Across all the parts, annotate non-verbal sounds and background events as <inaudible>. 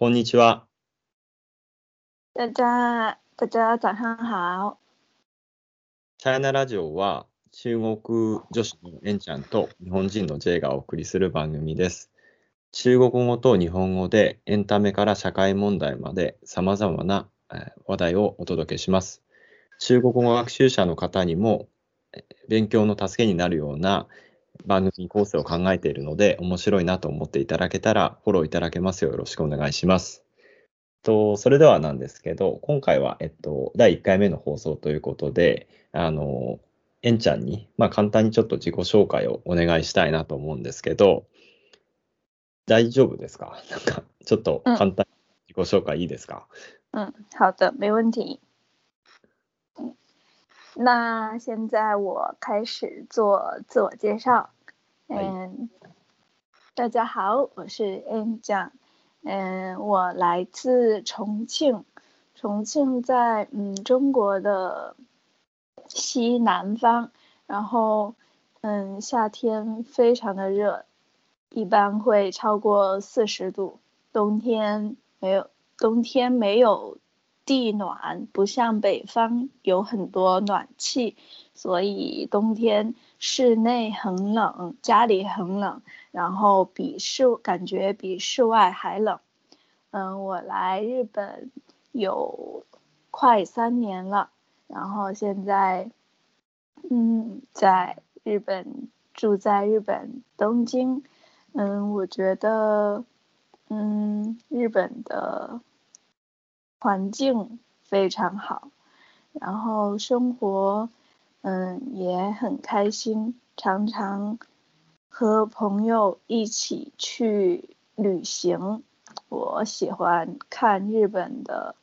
こんにちは。大家大家早上好。チャイナラジオは中国女子のエンちゃんと日本人の J がお送りする番組です。中国語と日本語でエンタメから社会問題まで様々なえー話題をお届けします。中国語学習者の方にもえー勉強の助けになるような番組構成を考えているので面白いなと思っていただけたらフォローいただけますようよろしくお願いします。とそれではなんですけど、今回は、えっと、第1回目の放送ということで、あの、えんちゃんに、まあ、簡単にちょっと自己紹介をお願いしたいなと思うんですけど、大丈夫ですか？<laughs> なんか、ちょっと簡単に自己紹介いいですか、嗯，好的，没问题。嗯，那现在我开始做自我介绍。哎嗯，大家好，我是 N 酱。嗯，我来自重庆，重庆在嗯中国的西南方，然后嗯夏天非常的热，一般会超过四十度，冬天没有冬天没有地暖，不像北方有很多暖气，所以冬天室内很冷，家里很冷，然后比室感觉比室外还冷。嗯，我来日本有快三年了，然后现在嗯在日本住在日本东京。嗯，我觉得嗯日本的环境非常好，然后生活嗯也很开心，常常和朋友一起去旅行。我喜欢看日本的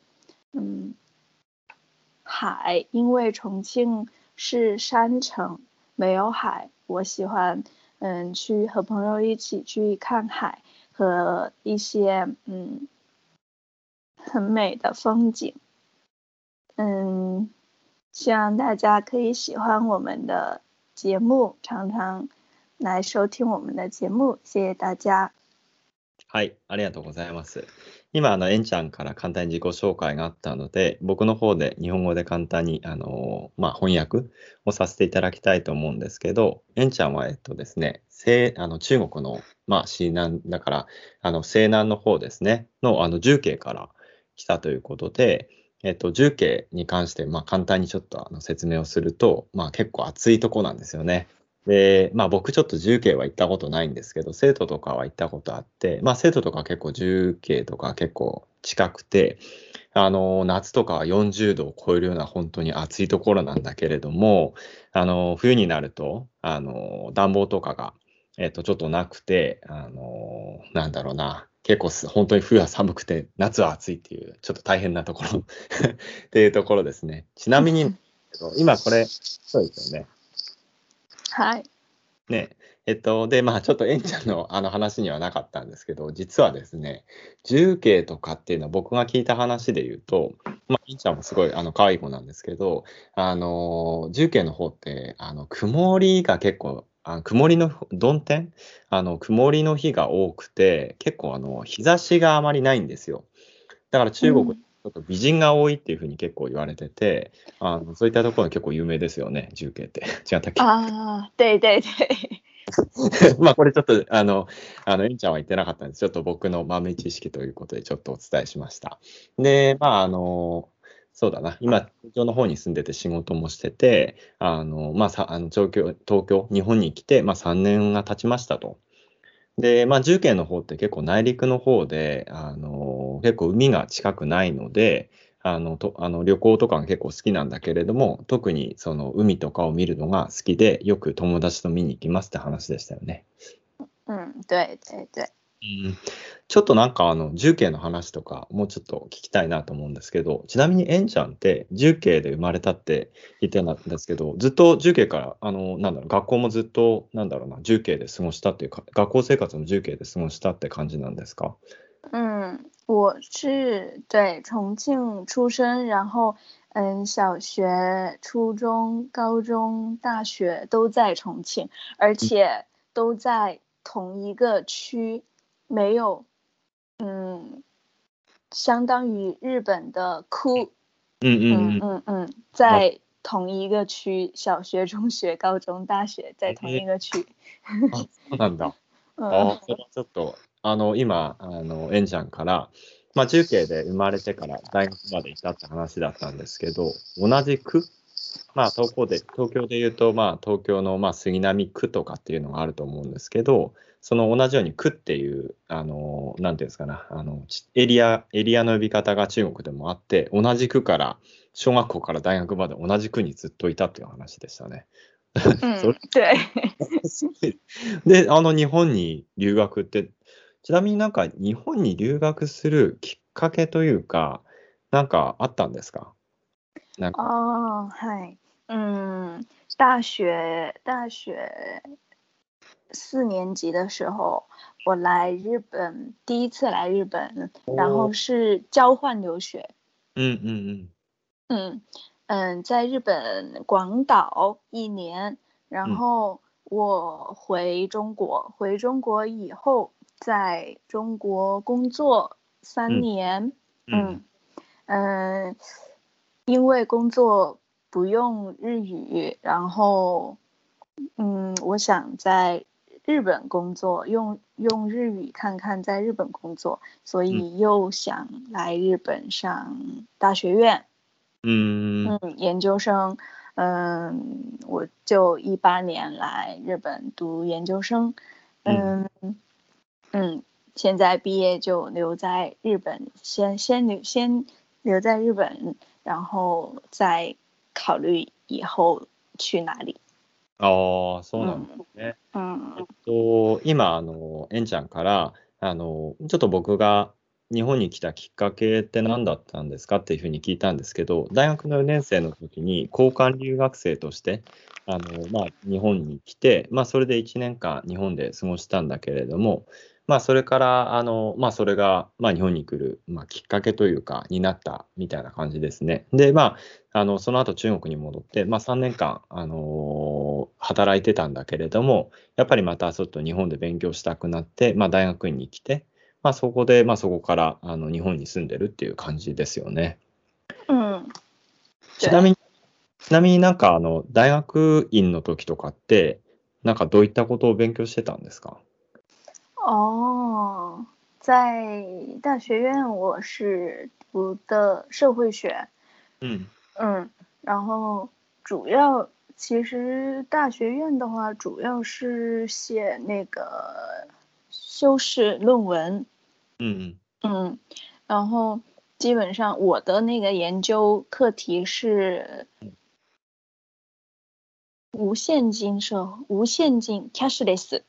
嗯海，因为重庆是山城，没有海。我喜欢嗯去和朋友一起去看海和一些嗯很美的风景。嗯，希望大家可以喜欢我们的节目，常常来收听我们的节目。谢谢大家。はい、ありがとうございます。今、あの、えんちゃんから簡単に自己紹介があったので、僕の方で日本語で簡単に、あの、まあ、翻訳をさせていただきたいと思うんですけど、えんちゃんは、えっとですね、西あの中国の、まあ、西南、だから、あの、西南の方ですね、の、あの、重慶から来たということで、えっと、重慶に関して、まあ、簡単にちょっとあの説明をすると、まあ、結構暑いとこなんですよね。で、まあ僕ちょっと重慶は行ったことないんですけど、生徒とかは行ったことあって、まあ生徒とか結構重慶とか結構近くて、あの、夏とかは40度を超えるような本当に暑いところなんだけれども、あの、冬になると、あの、暖房とかが、えっと、ちょっとなくて、あの、なんだろうな、結構す本当に冬は寒くて、夏は暑いっていう、ちょっと大変なところ <laughs> っていうところですね。ちなみに、今これ、そうですよね。はい。ね、えっと、で、まあ、ちょっとえんちゃんのあの話にはなかったんですけど、実はですね、重慶とかっていうのは僕が聞いた話で言うと、まあ、えんちゃんもすごいあの可愛い子なんですけど、あの、重慶の方って、あの、曇りが結構、あ曇りの、曇天？あの、曇りの日が多くて、結構あの、日差しがあまりないんですよ。だから中国、うんちょっと美人が多いっていうふうに結構言われてて、あのそういったところが結構有名ですよね、重慶って。違ったっけ啊，对对对，<laughs> まあこれちょっとあの、あの、えんちゃんは言ってなかったんです。ちょっと僕の豆知識ということでちょっとお伝えしました。で、まああの、そうだな、今、東京の方に住んでて仕事もしてて、あの、まあさ、あの東京、東京、日本に来て、まあ3年が経ちましたと。で、まあ重慶の方って結構内陸の方で、あの、結構海が近くないので、あの、と、あの旅行とかが結構好きなんだけれども、特にその海とかを見るのが好きで、よく友達と見に行きますって話でしたよね。嗯，对对对，ちょっとなんかあの重慶の話とかもうちょっと聞きたいなと思うんですけど、ちなみにえんちゃんって重慶で生まれたって言ってたんですけど、ずっと重慶から、あの、なんだろう、学校もずっと、なんだろうな、重慶で過ごしたっていうか、学校生活も重慶で過ごしたって感じなんですか？嗯，我是对重庆出生，然后嗯，小学、初中、高中、大学都在重庆，而且都在同一个区，没有嗯相当于日本的哭，うんうん嗯嗯嗯，在同一个区，小学、中学、高中、大学在同一个区。うん。あ、そうなんだ。<laughs> 嗯あそれはちょっと、あの、今、あの、エンちゃんから、まあ、中継で生まれてから大学までいたって話だったんですけど、同じ区、まあ、東京で、東京で言うと、まあ、東京の、まあ、杉並区とかっていうのがあると思うんですけど、その同じように区っていう、あの、なんていうんですかな、あの、ちエリア、エリアの呼び方が中国でもあって、同じ区から、小学校から大学まで同じ区にずっといたっていう話でしたね。<laughs> で、あの日本に留学って、ちなみになんか日本に留学するきっかけというか、なんかあったんですか？なんか、哦，嗨，嗯，大学大学四年级的时候，我来日本，第一次来日本，然后是交换留学。うんうん嗯嗯，在日本广岛一年，然嗯后我回中国，回中国以后，在中国工作三嗯年。うん。嗯嗯，因为工作不用日语，然后嗯，我想在 日本工作，用用日语看看在日本工作，所以又想来日本上大学院。うん。うん。嗯，研究生，嗯，我就一八年来日本读研究生，嗯嗯，现在毕业就留在日本，先先留先留在日本，然后再考虑以后去哪里。 ああ、そうなんですね。え嗯っと、今、あの、エンちゃんから、あの、ちょっと僕が日本に来たきっかけって何だったんですかっていうふうに聞いたんですけど、大学の4年生の時に交換留学生として、あの、まあ、日本に来て、まあ、それで1年間日本で過ごしたんだけれども、まあ、それから、あの、まあ、それが、まあ、日本に来る、まあ、きっかけというか、になったみたいな感じですね。で、まあ、あの、その後中国に戻って、まあ、3年間、あの働いてたんだけれども、やっぱりまたちょっと日本で勉強したくなって、まあ、大学院に来て、まあ、そこで、まあ、そこからあの日本に住んでるっていう感じですよね。嗯，ちなみに、ちなみになんかあの大学院の時とかって、なんかどういったことを勉強してたんですか？哦，在大学院我是读的社会学。うん。嗯，然后主要其实大学院的话，主要是写那个修饰论文，嗯嗯，然后基本上我的那个研究课题是无现金社无现金 cashless。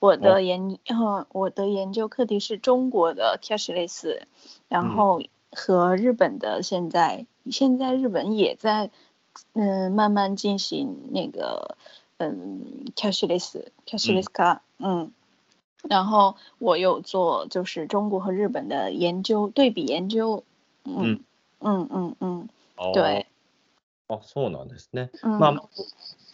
我哦。的研呃我的研究课题是中国的 cashless，然嗯。后和日本的现在现在日本也在嗯慢慢进行那个嗯 cashless cashless 化嗯，然后我有做就是中国和日本的研究对比研究，嗯。嗯。嗯嗯，あー对，あ、そうなんですね。嗯まあ、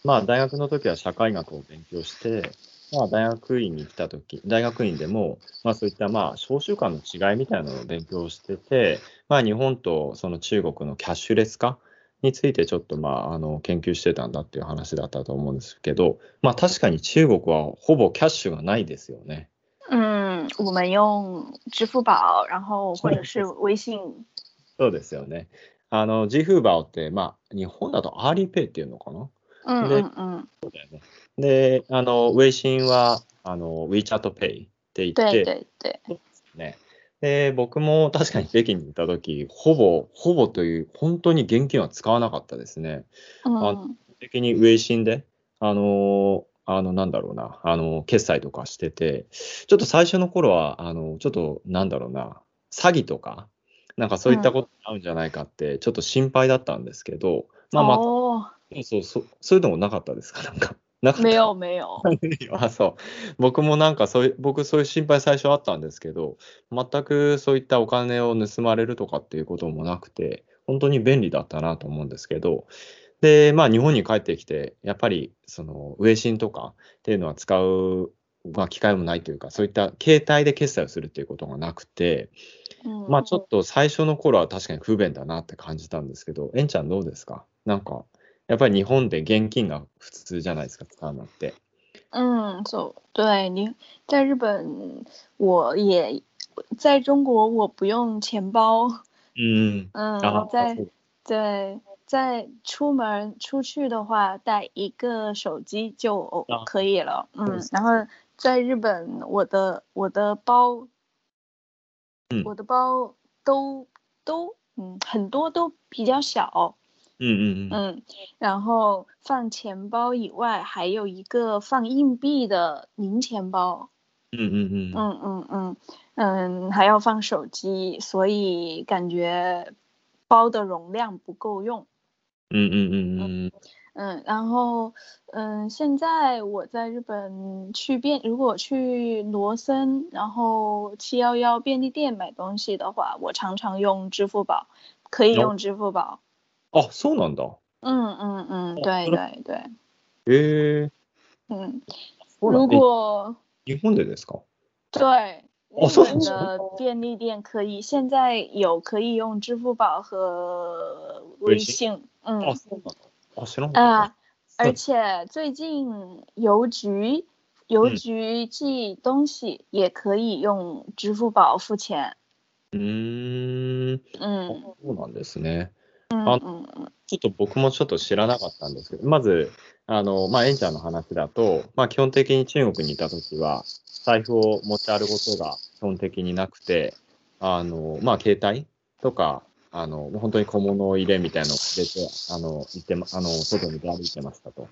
まあ、大学の時は社会学を勉強して、まあ、大学院に来た時、大学院でも、まあ、そういった、まあ、召集間の違いみたいなのを勉強してて、まあ、日本とその中国のキャッシュレス化についてちょっと、まあ、あの研究してたんだっていう話だったと思うんですけど、まあ、確かに中国はほぼキャッシュがないですよね。嗯，我们用支付宝，然后或者是微信，そうですよね。あの、ジフーバーって、まあ、日本だと Alipay っていうのかな？嗯对嗯嗯，そうだよね。で、あの、微信は、あの、WeChat Pay って言って、对对对，ね。で、僕も確かに北京にいたとき、ほぼ、ほぼという、本当に現金は使わなかったですね。嗯的にウェイシンで、あの、あの、なんだろうな、あの、決済とかしてて、ちょっと最初の頃は、あの、ちょっと、なんだろうな、詐欺とか、なんかそういったことに合うんじゃないかって、ちょっと心配だったんですけど、まあまあ、哦，そうそう、そういうのもなかったですか、なんか。なかった。没有没有，<laughs> あそう。僕もなんかそういう、僕そういう心配最初あったんですけど、全くそういったお金を盗まれるとかっていうこともなくて、本当に便利だったなと思うんですけど、で、まあ日本に帰ってきて、やっぱりそのウェイシンとかっていうのは使うまあ、機会もないというか、そういった携帯で決済をするっていうことがなくて、嗯まあちょっと最初の頃は確かに不便だなって感じたんですけど、えんちゃんどうですか？なんか、やっぱり日本で現金が普通じゃないですか、使うのって。嗯，走，对你在日本，我也在中国，我不用钱包，うん。嗯，あ在そう对，在出门出去的话，带一个手机就啊可以了。嗯是，然后在日本，我的我的包，嗯我的包都都嗯很多都比较小， うんうんうん。嗯，然后放钱包以外，还有一个放硬币的零钱包。うんうんうん。嗯嗯嗯嗯，还要放手机，所以感觉包的容量不够用。うんうんうんうん。嗯，然后嗯，现在我在日本去便，如果去罗森，然后七幺幺便利店买东西的话，我常常用支付宝，可以哦用支付宝。 あ、そうなんだ。嗯嗯嗯，对哦对对，へえ。嗯，如そうなんだ果え日本でですか对，日哦そう本的便利店可以，现在有可以用支付宝和微微信信，嗯あ、そうなんだ。あ、知らなかった。啊，而且最近邮局邮局寄东西也可以用支付宝付钱，うーん。嗯そうなんですね。 あちょっと僕もちょっと知らなかったんですけど、まず、あの、まあ、エンちゃんの話だと、まあ、基本的に中国にいたときは、財布を持ち歩くことが基本的になくて、あの、まあ、携帯とか、あの、本当に小物を入れみたいなのを入れて、あの、行ってま、あの、外に出歩いてましたと。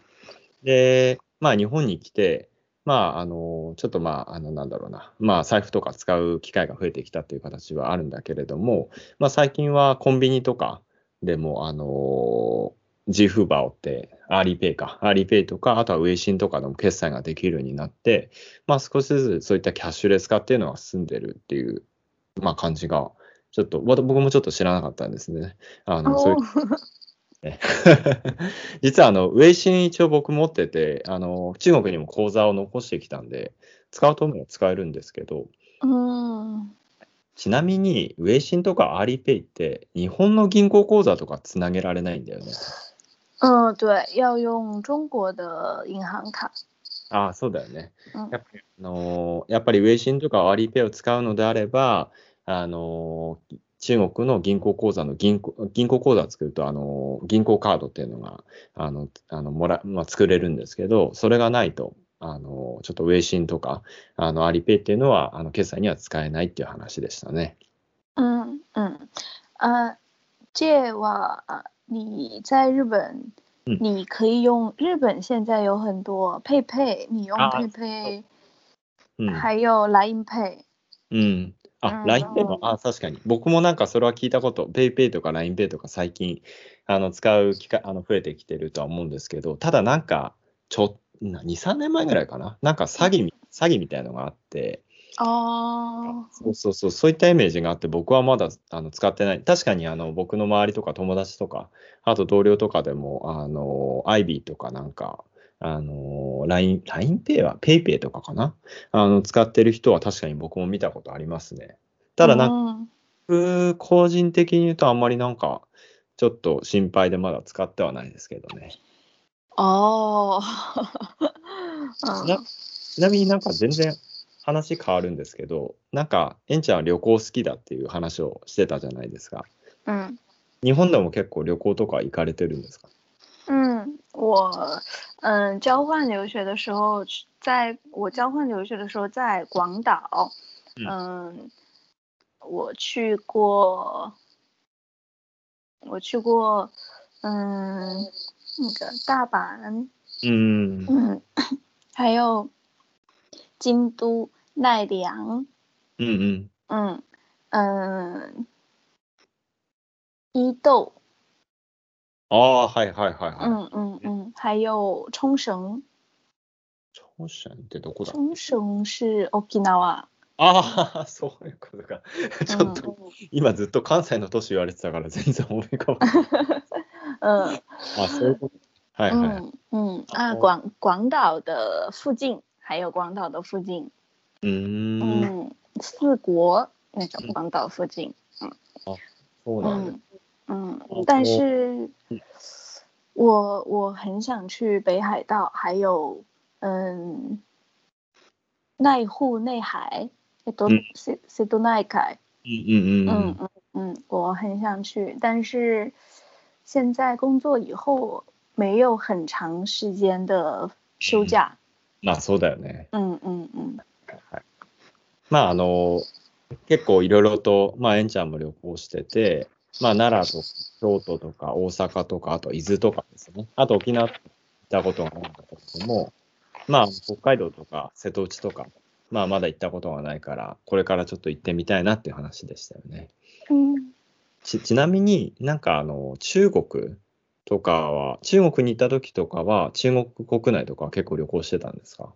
で、まあ、日本に来て、まあ、あの、ちょっとまあ、あの、なんだろうな、まあ、財布とか使う機会が増えてきたっていう形はあるんだけれども、まあ、最近はコンビニとかでも、あの、ジフーバオって、 Alipay か、 Alipay とか、あとはウェイシンとかでも決済ができるようになって、まあ、少しずつそういったキャッシュレス化っていうのが進んでるっていう、まあ、感じが、ちょっと、僕もちょっと知らなかったんですね。あの、そういう <laughs> 実はあの、ウェイシン一応僕持ってて、あの、中国にも口座を残してきたんで、使うと思えば使えるんですけど、嗯ちなみに、微信とか Alipay って、日本の銀行口座とかつなげられないんだよね。嗯，对，要用中国的银行卡，ああ、そうだよね。嗯やっぱり、あのーやっぱり微信とか Alipay を使うのであれば、あのー中国の銀行口座の銀行銀行口座を作ると、あのー銀行カードっていうのが、あの、あのもらまあ、作れるんですけど、それがないと、あのーちょっとウェイシンとか、あの、 Alipay っていうのは、あの、決済には使えないっていう話でしたね。嗯嗯，呃，这话呃你在日本，嗯你可以用日本现在有很多 PayPay，你用啊 PayPay，うん。还有 Line Pay，うん。あ、うん LINEPay も、あ、確かに。僕もなんかそれは聞いたこと、PayPay とか LINEPay とか最近、あの、使う機会、あの、増えてきてるとは思うんですけど、ただなんか、ちょ、な2、3年前ぐらいかな。なんか詐欺み、詐欺みたいのがあって、哦，そうそうそう、そういったイメージがあって、僕はまだあの使ってない。確かにあの僕の周りとか友達とか、あと同僚とかでも、あの、IB とかなんか、あの、LINE、LINEPay は PayPay とかかなあの、使ってる人は確かに僕も見たことありますね。ただなんか、嗯僕個人的に言うとあんまりなんか、ちょっと心配でまだ使ってはないですけどね。哦，<laughs> 嗯なちなみになんか全然話変わるんですけど、なんか、エンちゃんは旅行好きだっていう話をしてたじゃないですか。嗯日本でも結構旅行とか行かれてるんですか？嗯，我嗯交换留学的时候，在我交换留学的时候在广岛，嗯，我去过，我去过，嗯，那个大阪，うん。嗯，<coughs> 还有京都、奈良，うんうん。嗯嗯，伊豆，ああ、はいはいはいはい。嗯嗯嗯，还有冲绳，朝鮮ってどこだ冲绳是 Okinawa。ああ、<laughs> そういうことか。ちょっ嗯と、今ずっと関西の都市言われてたから全然思い浮かばない。<laughs> 嗯あ、そういうこと。はいはい。嗯嗯啊，哦广广岛的附近 还有广岛的附近。うーん。嗯，四国那种广岛附近。そうなんだ。嗯哦，但我是嗯我我很想去北海道，还有嗯濑户内海，えっと嗯瀬瀬戸内海。うんうんうんう嗯ん。嗯嗯，我很想去，但是 现在工作以后没有很长时间的休假。まあそうだよね。嗯嗯嗯はい。まああの、結構いろいろと、まあえんちゃんも旅行してて、まあ奈良とか京都とか大阪とか、あと伊豆とかですね。あと沖縄行ったことがないんだけども、まあ北海道とか瀬戸内とか、まあまだ行ったことがないから、これからちょっと行ってみたいなっていう話でしたよね。嗯ちちなみになんかあの中国とかは、中国に行った時とかは、中国国内とかは結構旅行してたんですか？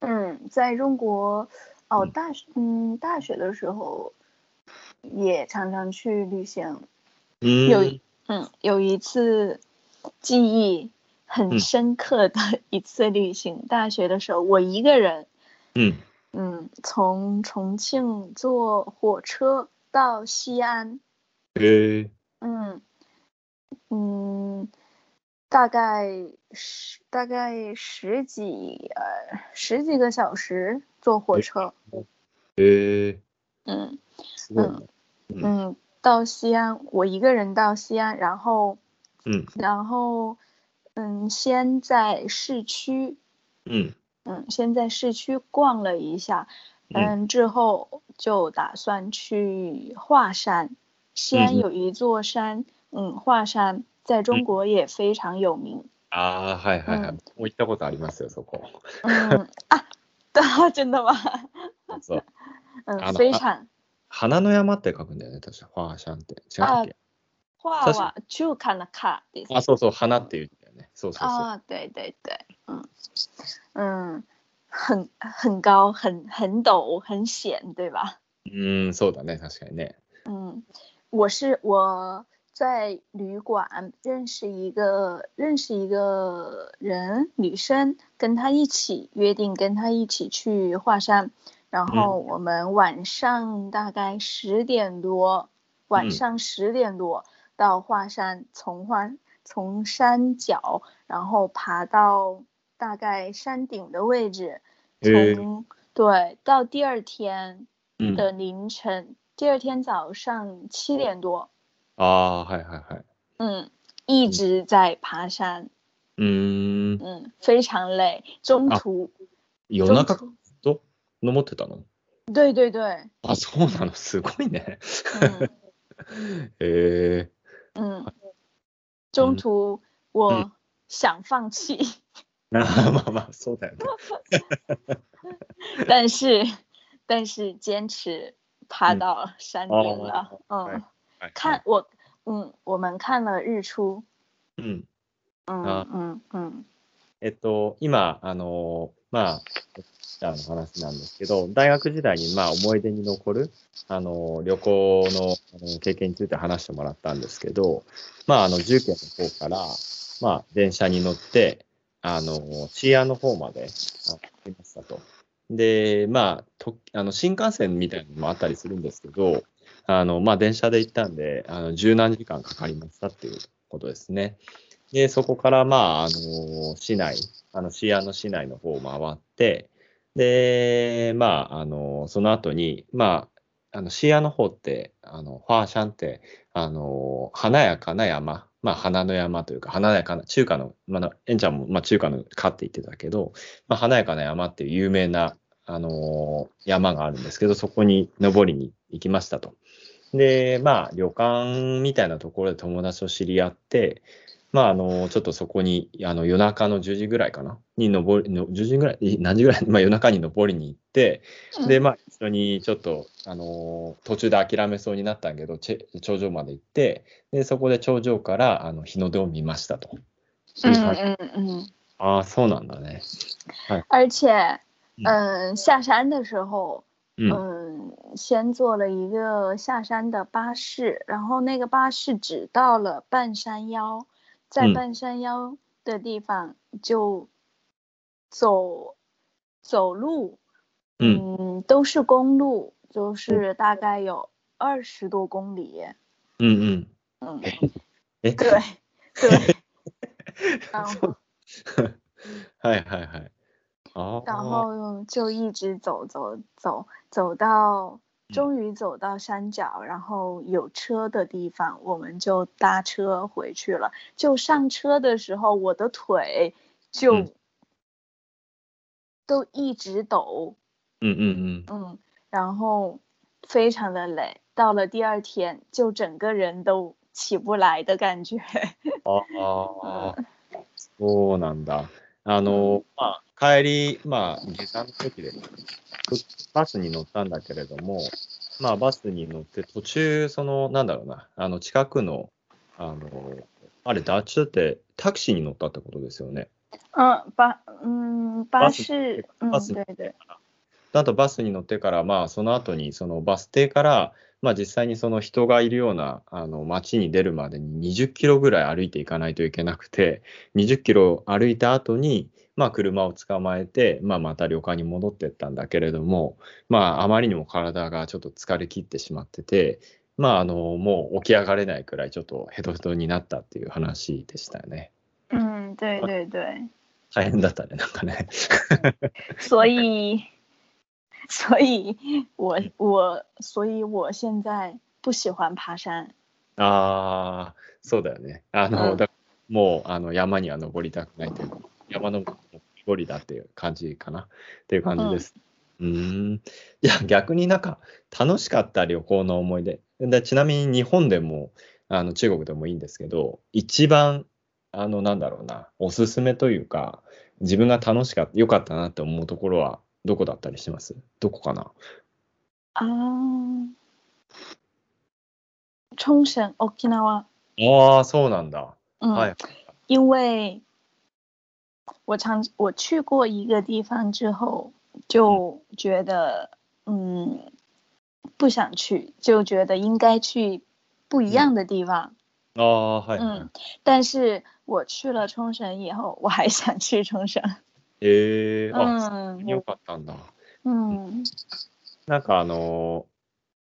嗯，在中国哦，嗯大学嗯大学的时候也常常去旅行。有一嗯有一次记忆很嗯深刻的一次旅行，大学的时候我一个人。うん。嗯，从重庆坐火车到西安，へえ嗯嗯，大概十大概十几呃十几个小时坐火车，へえ嗯すごいね。うん。嗯，到西安，我一个人到西安，然后うん。然后嗯，先在市区，うん。嗯，先在市区逛了一下，うん。嗯，之后 就打算去华山。西安嗯有一座山，嗯，华山在中嗯国也非常有名。ああ、はいはいはい。うんもう行ったことありますよ、そこ。嗯啊，真的吗？そう。<laughs> 嗯非常花の山って書くんだよね、確か。ファーシャンって。違ったっけ確画は中華の華です。あ、そうそう、花っていうんだよね。そうそうそう。啊，对对对，嗯嗯，很很高，很很陡，很险，对吧？うーん、そうだね、確かにね。嗯，我是我在旅馆认识一个认识一个人，女生，跟她一起约定跟她一起去华山，然后我们晚上大概十点多，晚嗯上十点多到华山，从华从山脚，然后爬到 大概山顶的位置，へえ从对到第二天うん。的凌晨，第二天早上七点多，ああ、はいはいはい。嗯，一直在爬山，うーん。嗯，非常累，中啊途，夜中中ずっ途，と登ってたの对对对，あ、そ<laughs> うなの、すごいね。嗯<laughs> へえ。嗯，中嗯途我想放弃， あーまあまあ、そうだよね。但是但是坚持爬嗯到山顶哦了，嗯，看我，嗯，我们看了日出，うん。嗯啊。嗯嗯。えっと、今、あの、まあ、あの話なんですけど、大学時代に、まあ、思い出に残る、あの、旅行の経験について話してもらったんですけど、まあ、あの、重慶の方から、まあ、電車に乗って、あの、シアの方まで、行きましたと。で、まあ、とあの新幹線みたいなのもあったりするんですけど、あの、まあ、電車で行ったんで、あの、十何時間かかりましたっていうことですね。で、そこから、まあ、あの、市内、あの、シアの市内の方を回って、で、まあ、あの、その後に、まあ、あの、シアの方って、あの、ファーシャンって、あの、華やかな山、まあ、花の山というか、華やかな、中華の、まあ、エンちゃんも、まあ、中華の家って言ってたけど、まあ、華やかな山っていう有名な、あの、山があるんですけど、そこに登りに行きましたと。で、まあ、旅館みたいなところで友達と知り合って、まあ、あの、ちょっとそこに、あの、夜中の10時ぐらいかな？に登り、の10時ぐらい、い何時ぐらい、<laughs> まあ、夜中に登りに行って、嗯で、まあ、一緒にちょっと、あの、途中で諦めそうになったんだけど、頂上まで行って、で、そこで頂上から、あの、日の出を見ましたと。ああ、そうなんだね。而且，嗯嗯，下山的时候，うん。嗯，先坐了一个下山的巴士，然后那个巴士只到了半山腰，在嗯半山腰的地方就走 走路，嗯嗯，都是公路，就是大概有二十多公里。うん嗯，<laughs> え对对。<laughs> 然后<laughs> はいはいはい。あ然あ。后就一直走走走走到， 终于走到山脚，然后有车的地方，我们就搭车回去了。就上车的时候，我的腿就嗯都一直抖，うんうんうん。嗯，然后非常的累。到了第二天，就整个人都起不来的感觉。あ<laughs> あ、そうなんだ。 あの、まあ、帰り、まあ、下山の時で、バスに乗ったんだけれども、まあ、バスに乗って途中、その、なんだろうな、あの、近くの、あの、あれ、ダッチュってタクシーに乗ったってことですよね。嗯，巴嗯巴バスバス对对，あとバスに乗ってから、まあ、その後に、そのバス停から、まあ、実際にその人がいるようなあの街に出るまでに20キロぐらい歩いていかないといけなくて、20キロ歩いた後に、まあ、車を捕まえて、まあ、また旅館に戻ってったんだけれども、まあ、あまりにも体がちょっと疲れ切ってしまってて、まあ、あのもう起き上がれないくらいちょっとヘトヘトになったっていう話でしたよね。嗯对对对。大変だったね、なんかね。所 <laughs> 以，<laughs> 所以我我所以我现在不喜欢爬山。ああ、そうだよね。あの、うんだもうあの山には登りたくないというか、山の登りだっていう感じかなっていう感じです。うーん。いや、逆になんか楽しかった旅行の思い出。でちなみに日本でもあの中国でもいいんですけど、一番、あの、なんだろうな、おすすめというか、自分が楽しかった、良かったなって思うところはどこだったりします？どこかな？啊，冲绳 （Okinawa）。ああ、そうなんだ。嗯，はい。因为我常我去过一个地方之后，就觉得嗯不想去，就觉得应该去不一样的地方。ああ、はい、はい。嗯，但是我去了冲绳以后，我还想去冲绳。ええあ、嗯よかったんだ。嗯なんかあのー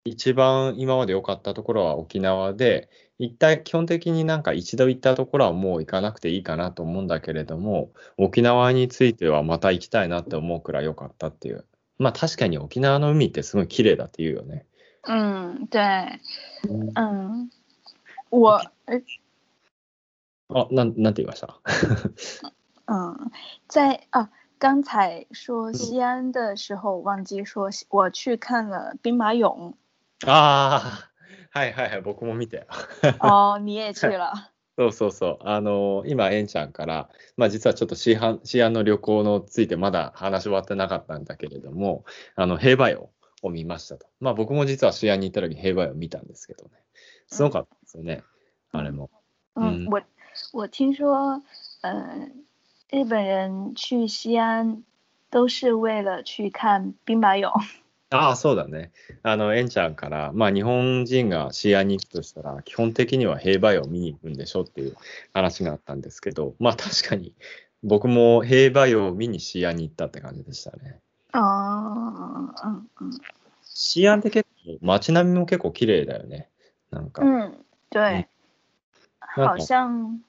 一番今まで良かったところは沖縄で、一体基本的になんか一度行ったところはもう行かなくていいかなと思うんだけれども、沖縄についてはまた行きたいなって思うくらい良かったっていう。まあ確かに沖縄の海ってすごい綺麗だって言うよね。嗯，对，嗯，我呃あ、なん、なんて言いました？嗯，在啊，刚才说西安的时候忘记说，我去看了兵马俑。ああ、<laughs> はいはいはい、僕も見たよ。<laughs> 哦，你也去了。<laughs> そうそうそう。あの今、エンちゃんから、まあ実はちょっとシアンシアンの旅行のついてまだ話終わってなかったんだけれども、あの、兵馬俑を見ましたと。まあ僕も実はシアンに行った時に兵馬俑見たんですけどね。すごかったですよね。あれも。嗯，我我听说，呃，日本人去西安都是为了去看兵马俑。ああ、そうだね。あの、エンちゃんから、まあ日本人がシアンに行くとしたら、基本的には兵馬俑を見に行くんでしょっていう話があったんですけど、まあ確かに僕も兵馬俑を見にシアンに行ったって感じでしたね。哦，嗯嗯シアンって結構街並みも結構綺麗だよね。なんか。嗯，对，好像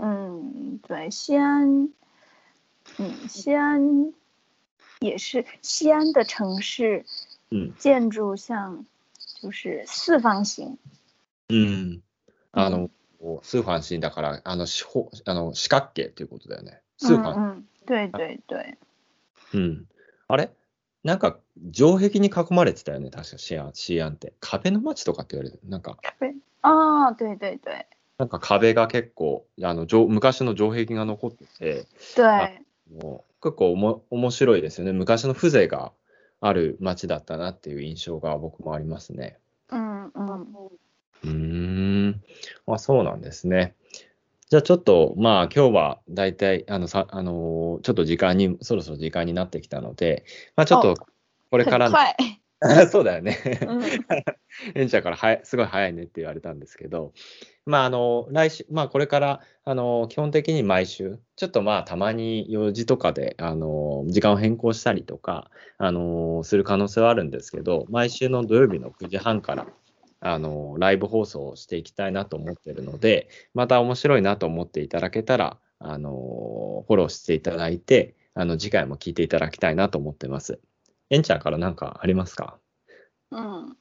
嗯，嗯，对，西安，嗯，西安也是西安的城市うん。建筑像就是四方形。うん。あの、スーファンシーンだから、あの、四方あの四角形っていうことだよね。スーファン。嗯嗯，对对对，うん。あれ？なんか、城壁に囲まれてたよね、確かシアン、シアンって。壁の街とかって言われてる。なんか、对，哦，对对对なんか壁が結構、あの、城昔の城壁が残ってて、对，もう結構おも面白いですよね。昔の風情がある街だったなっていう印象が僕もありますね。嗯嗯うーん。まあ、そうなんですね。じゃあちょっと、まあ今日は大体、あのさ、あのーちょっと時間に、そろそろ時間になってきたので、まあちょっとこれから很の、快，<laughs> そうだよね。嗯 <laughs> エンちゃんからはやすごい早いねって言われたんですけど、まあ、あの、来週、まあ、これから、あの、基本的に毎週、ちょっとまあ、たまに用事とかで、あの、時間を変更したりとか、あの、する可能性はあるんですけど、毎週の土曜日の9時半から、あの、ライブ放送をしていきたいなと思ってるので、また面白いなと思っていただけたら、あの、フォローしていただいて、あの、次回も聞いていただきたいなと思ってます。えんちゃんから何かありますか？嗯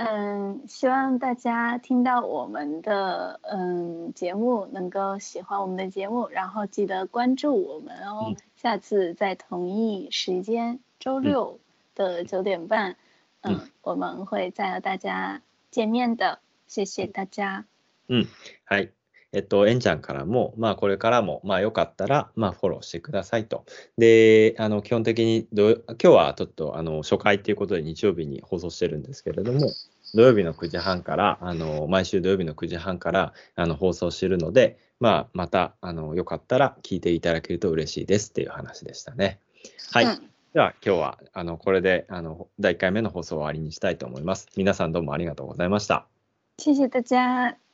嗯，希望大家听到我们的嗯节目，能够喜欢我们的节目，然后记得关注我们哦。下次在同一时間、周六的九点半，嗯，我们会再和大家見面的。謝謝大家。うん、はい。 えっと、えんちゃんからも、まあ、これからも、まあ、よかったら、まあ、フォローしてくださいと。で、あの、基本的にど、今日はちょっと、あの、初回っていうことで日曜日に放送してるんですけれども、土曜日の9時半から、あの、毎週土曜日の9時半から、あの、放送してるので、まあ、また、あの、よかったら聞いていただけると嬉しいですっていう話でしたね。はい。うんでは今日はあのこれであの第1回目の放送を終わりにしたいと思います。皆さんどうもありがとうございました。谢谢大家。